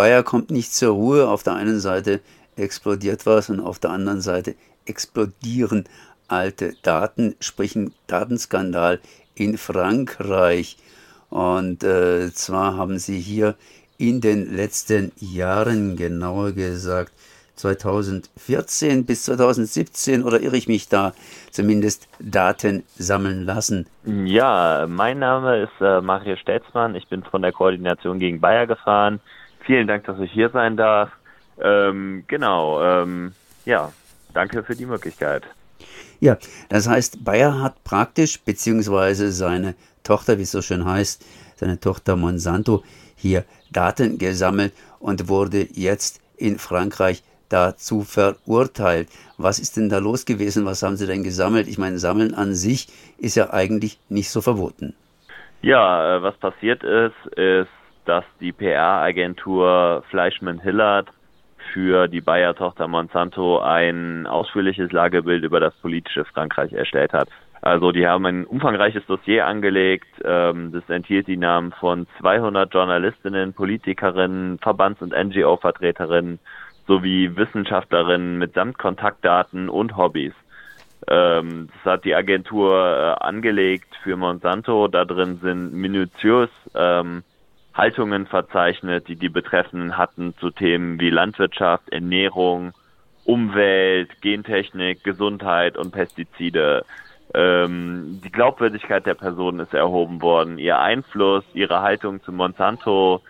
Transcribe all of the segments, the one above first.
Bayer kommt nicht zur Ruhe. Auf der einen Seite explodiert was und auf der anderen Seite explodieren alte Daten, sprich ein Datenskandal in Frankreich. Und äh, zwar haben sie hier in den letzten Jahren, genauer gesagt 2014 bis 2017 oder irre ich mich da, zumindest Daten sammeln lassen? Ja, mein Name ist äh, Mario Stelzmann. Ich bin von der Koordination gegen Bayer gefahren. Vielen Dank, dass ich hier sein darf. Ähm, genau, ähm, ja, danke für die Möglichkeit. Ja, das heißt, Bayer hat praktisch, beziehungsweise seine Tochter, wie es so schön heißt, seine Tochter Monsanto, hier Daten gesammelt und wurde jetzt in Frankreich dazu verurteilt. Was ist denn da los gewesen? Was haben Sie denn gesammelt? Ich meine, Sammeln an sich ist ja eigentlich nicht so verboten. Ja, äh, was passiert ist, ist, dass die PR-Agentur Fleischmann Hillard für die Bayer-Tochter Monsanto ein ausführliches Lagebild über das politische Frankreich erstellt hat. Also die haben ein umfangreiches Dossier angelegt. Ähm, das enthielt die Namen von 200 Journalistinnen, Politikerinnen, Verbands- und NGO-Vertreterinnen sowie Wissenschaftlerinnen mitsamt Kontaktdaten und Hobbys. Ähm, das hat die Agentur äh, angelegt für Monsanto. Da drin sind minutiös ähm, Haltungen verzeichnet, die die Betreffenden hatten zu Themen wie Landwirtschaft, Ernährung, Umwelt, Gentechnik, Gesundheit und Pestizide. Ähm, die Glaubwürdigkeit der Person ist erhoben worden, ihr Einfluss, ihre Haltung zu Monsanto,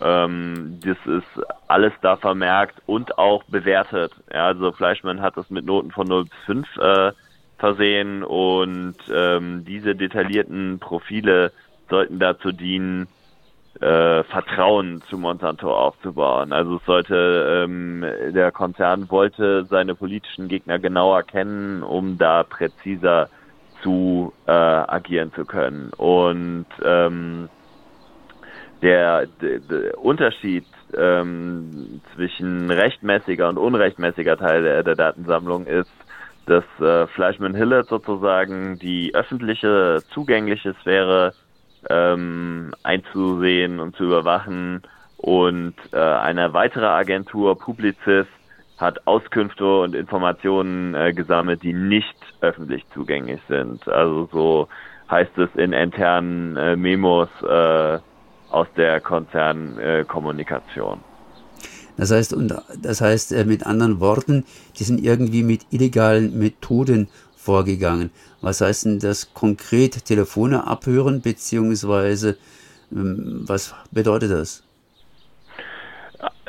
ähm, das ist alles da vermerkt und auch bewertet. Ja, also Fleischmann hat das mit Noten von 0 bis 5 äh, versehen und ähm, diese detaillierten Profile sollten dazu dienen, äh, Vertrauen zu Monsanto aufzubauen. Also es sollte ähm, der Konzern wollte seine politischen Gegner genauer kennen, um da präziser zu äh, agieren zu können. Und ähm, der, der, der Unterschied ähm, zwischen rechtmäßiger und unrechtmäßiger Teil der, der Datensammlung ist, dass äh, Fleischmann Hillett sozusagen die öffentliche zugängliche Sphäre ähm, einzusehen und zu überwachen und äh, eine weitere Agentur Publicis hat Auskünfte und Informationen äh, gesammelt, die nicht öffentlich zugänglich sind. Also so heißt es in internen äh, Memos äh, aus der Konzernkommunikation. Das heißt, und das heißt äh, mit anderen Worten, die sind irgendwie mit illegalen Methoden vorgegangen. Was heißt denn das konkret? Telefone abhören, beziehungsweise ähm, was bedeutet das?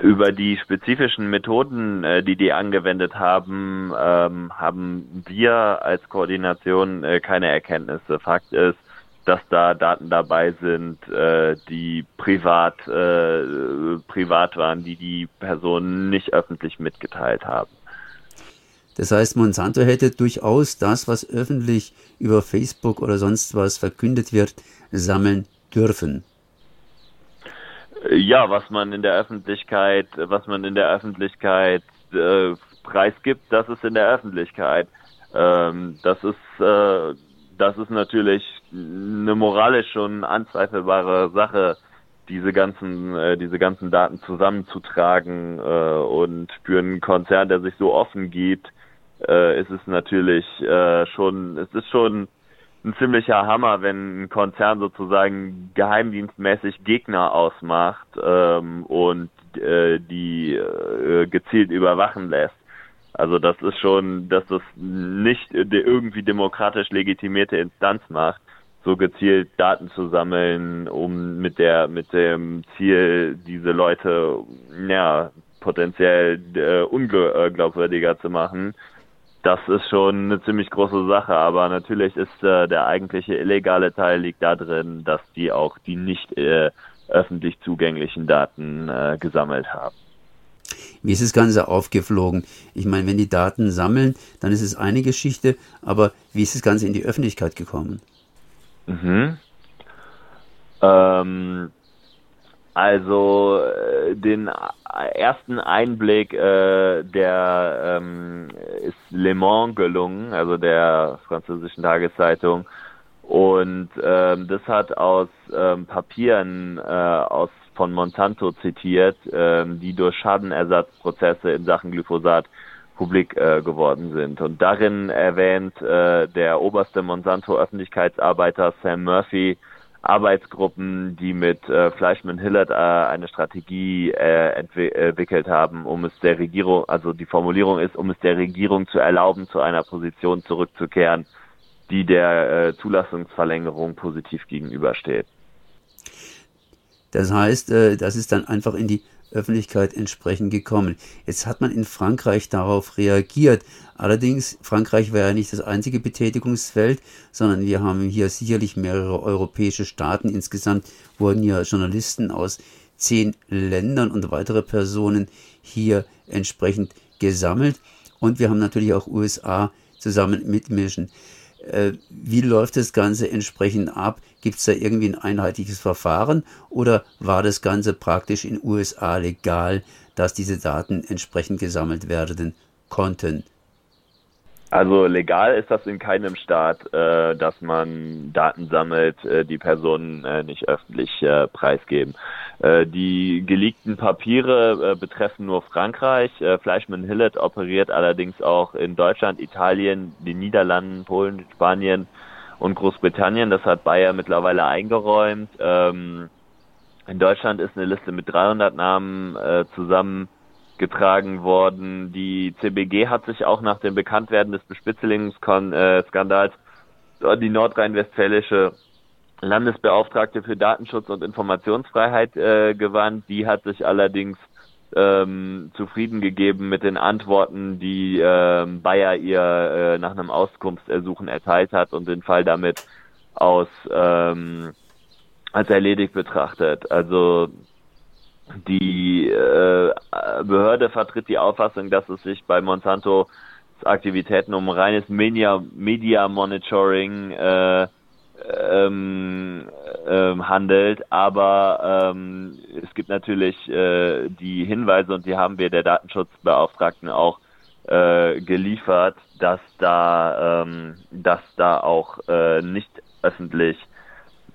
Über die spezifischen Methoden, äh, die die angewendet haben, ähm, haben wir als Koordination äh, keine Erkenntnisse. Fakt ist, dass da Daten dabei sind, äh, die privat, privat waren, die die Personen nicht öffentlich mitgeteilt haben. Das heißt, Monsanto hätte durchaus das, was öffentlich über Facebook oder sonst was verkündet wird, sammeln dürfen. Ja, was man in der Öffentlichkeit, was man in der Öffentlichkeit äh, preisgibt, das ist in der Öffentlichkeit. Ähm, das ist äh, das ist natürlich eine moralisch schon anzweifelbare Sache, diese ganzen, äh, diese ganzen Daten zusammenzutragen äh, und für einen Konzern, der sich so offen gibt, äh, ist es natürlich äh, schon, es ist schon ein ziemlicher Hammer, wenn ein Konzern sozusagen geheimdienstmäßig Gegner ausmacht ähm, und äh, die äh, gezielt überwachen lässt. Also das ist schon, dass das nicht irgendwie demokratisch legitimierte Instanz macht, so gezielt Daten zu sammeln, um mit der mit dem Ziel, diese Leute ja potenziell äh, unglaubwürdiger zu machen. Das ist schon eine ziemlich große Sache, aber natürlich ist äh, der eigentliche illegale Teil liegt da drin, dass die auch die nicht äh, öffentlich zugänglichen Daten äh, gesammelt haben. Wie ist das Ganze aufgeflogen? Ich meine, wenn die Daten sammeln, dann ist es eine Geschichte, aber wie ist das Ganze in die Öffentlichkeit gekommen? Mhm. Ähm, also äh, den ersten Einblick, äh, der ähm, ist Le Mans gelungen, also der französischen Tageszeitung. Und ähm, das hat aus ähm, Papieren äh, aus von Monsanto zitiert, äh, die durch Schadenersatzprozesse in Sachen Glyphosat publik äh, geworden sind. Und darin erwähnt äh, der oberste Monsanto-Öffentlichkeitsarbeiter Sam Murphy Arbeitsgruppen, die mit äh, Fleischmann Hillard äh, eine Strategie äh, entwickelt haben, um es der Regierung, also die Formulierung ist, um es der Regierung zu erlauben, zu einer Position zurückzukehren, die der äh, Zulassungsverlängerung positiv gegenübersteht. Das heißt, äh, das ist dann einfach in die Öffentlichkeit entsprechend gekommen. Jetzt hat man in Frankreich darauf reagiert. Allerdings, Frankreich war ja nicht das einzige Betätigungsfeld, sondern wir haben hier sicherlich mehrere europäische Staaten. Insgesamt wurden ja Journalisten aus zehn Ländern und weitere Personen hier entsprechend gesammelt. Und wir haben natürlich auch USA zusammen mitmischen. Äh, wie läuft das Ganze entsprechend ab? Gibt es da irgendwie ein einheitliches Verfahren oder war das Ganze praktisch in USA legal, dass diese Daten entsprechend gesammelt werden konnten? Also legal ist das in keinem Staat, äh, dass man Daten sammelt, äh, die Personen äh, nicht öffentlich äh, preisgeben. Äh, die geleakten Papiere äh, betreffen nur Frankreich. Fleischmann Hillett operiert allerdings auch in Deutschland, Italien, den Niederlanden, Polen, Spanien und Großbritannien. Das hat Bayer mittlerweile eingeräumt. Ähm, in Deutschland ist eine Liste mit 300 Namen zusammen getragen worden. Die CBG hat sich auch nach dem Bekanntwerden des Bespitzelungsskandals äh, die nordrhein-westfälische Landesbeauftragte für Datenschutz und Informationsfreiheit äh, gewandt. Die hat sich allerdings ähm, zufrieden gegeben mit den Antworten, die äh, Bayer ihr äh, nach einem Auskunftsersuchen erteilt hat und den Fall damit aus ähm, als erledigt betrachtet. Also die äh, Behörde vertritt die Auffassung, dass es sich bei Monsanto Aktivitäten um reines Media, Media Monitoring äh, ähm, ähm, handelt, aber ähm, es gibt natürlich äh, die Hinweise und die haben wir der Datenschutzbeauftragten auch äh, geliefert, dass da ähm, dass da auch äh, nicht öffentlich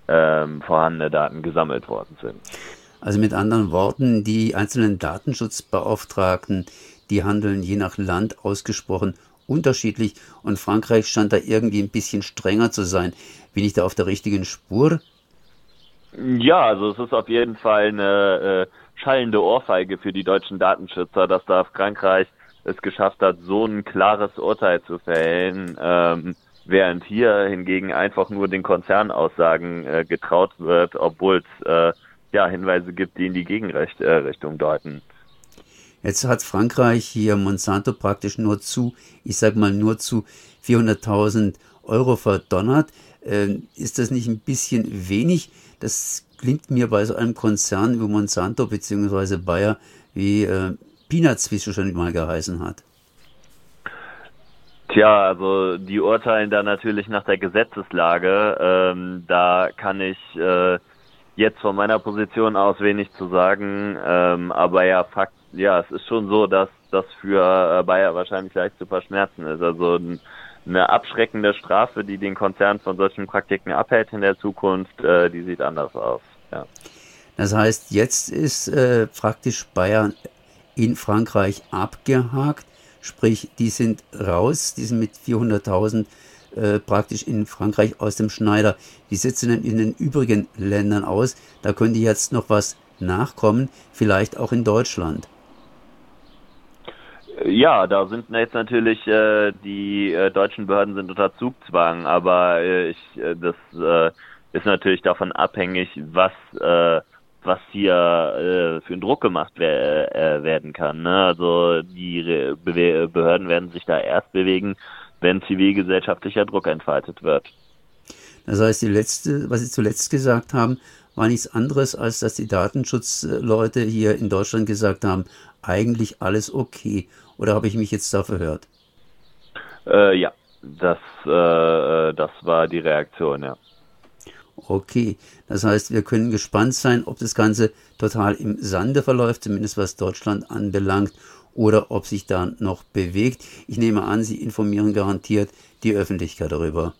ähm, vorhandene Daten gesammelt worden sind. Also mit anderen Worten, die einzelnen Datenschutzbeauftragten, die handeln je nach Land ausgesprochen unterschiedlich und Frankreich scheint da irgendwie ein bisschen strenger zu sein. Bin ich da auf der richtigen Spur? Ja, also es ist auf jeden Fall eine äh, schallende Ohrfeige für die deutschen Datenschützer, dass da Frankreich es geschafft hat, so ein klares Urteil zu fällen, ähm, während hier hingegen einfach nur den Konzernaussagen äh, getraut wird, obwohl es äh, ja, Hinweise gibt, die in die Gegenrichtung deuten. Jetzt hat Frankreich hier Monsanto praktisch nur zu, ich sag mal nur zu 400.000 Euro verdonnert. Äh, ist das nicht ein bisschen wenig? Das klingt mir bei so einem Konzern wie Monsanto bzw. Bayer wie äh, Peanuts, wie es schon mal geheißen hat. Tja, also die urteilen da natürlich nach der Gesetzeslage. Ähm, da kann ich äh, jetzt von meiner Position aus wenig zu sagen, ähm, aber ja, Fakt, ja, es ist schon so, dass das für äh, Bayer wahrscheinlich leicht zu verschmerzen ist. Also eine abschreckende Strafe, die den Konzern von solchen Praktiken abhält in der Zukunft, äh, die sieht anders aus. Ja. Das heißt, jetzt ist äh, praktisch Bayern in Frankreich abgehakt, sprich, die sind raus, die sind mit 400.000 äh, praktisch in Frankreich aus dem Schneider. Wie sieht es denn in den übrigen Ländern aus? Da könnte jetzt noch was nachkommen, vielleicht auch in Deutschland. Ja, da sind jetzt natürlich äh, die äh, deutschen Behörden sind unter Zugzwang, aber äh, ich, äh, das äh, ist natürlich davon abhängig, was was hier für einen Druck gemacht äh, werden kann. Ne? Also die Be Behörden werden sich da erst bewegen, wenn zivilgesellschaftlicher Druck entfaltet wird. Das heißt, die letzte, was Sie zuletzt gesagt haben, war nichts anderes, als dass die Datenschutzleute hier in Deutschland gesagt haben, eigentlich alles okay. Oder habe ich mich jetzt da verhört? Äh, ja, das, äh, das war die Reaktion, ja. Okay, das heißt, wir können gespannt sein, ob das Ganze total im Sande verläuft, zumindest was Deutschland anbelangt, oder ob sich da noch bewegt. Ich nehme an, Sie informieren garantiert die Öffentlichkeit darüber.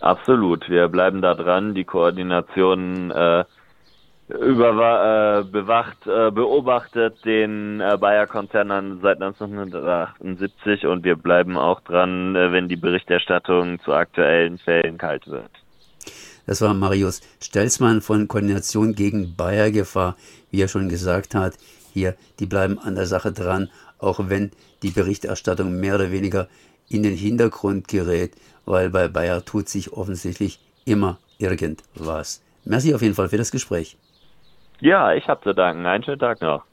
Absolut, wir bleiben da dran. Die Koordination äh, über, äh, bewacht, äh, beobachtet den äh, Bayer-Konzern seit 1978 und wir bleiben auch dran, äh, wenn die Berichterstattung zu aktuellen Fällen kalt wird. Das war Marius Stelzmann von Koordination gegen Bayer-Gefahr. Wie er schon gesagt hat, hier, die bleiben an der Sache dran, auch wenn die Berichterstattung mehr oder weniger in den Hintergrund gerät, weil bei Bayer tut sich offensichtlich immer irgendwas. Merci auf jeden Fall für das Gespräch. Ja, ich habe zu danken. Einen schönen Tag noch.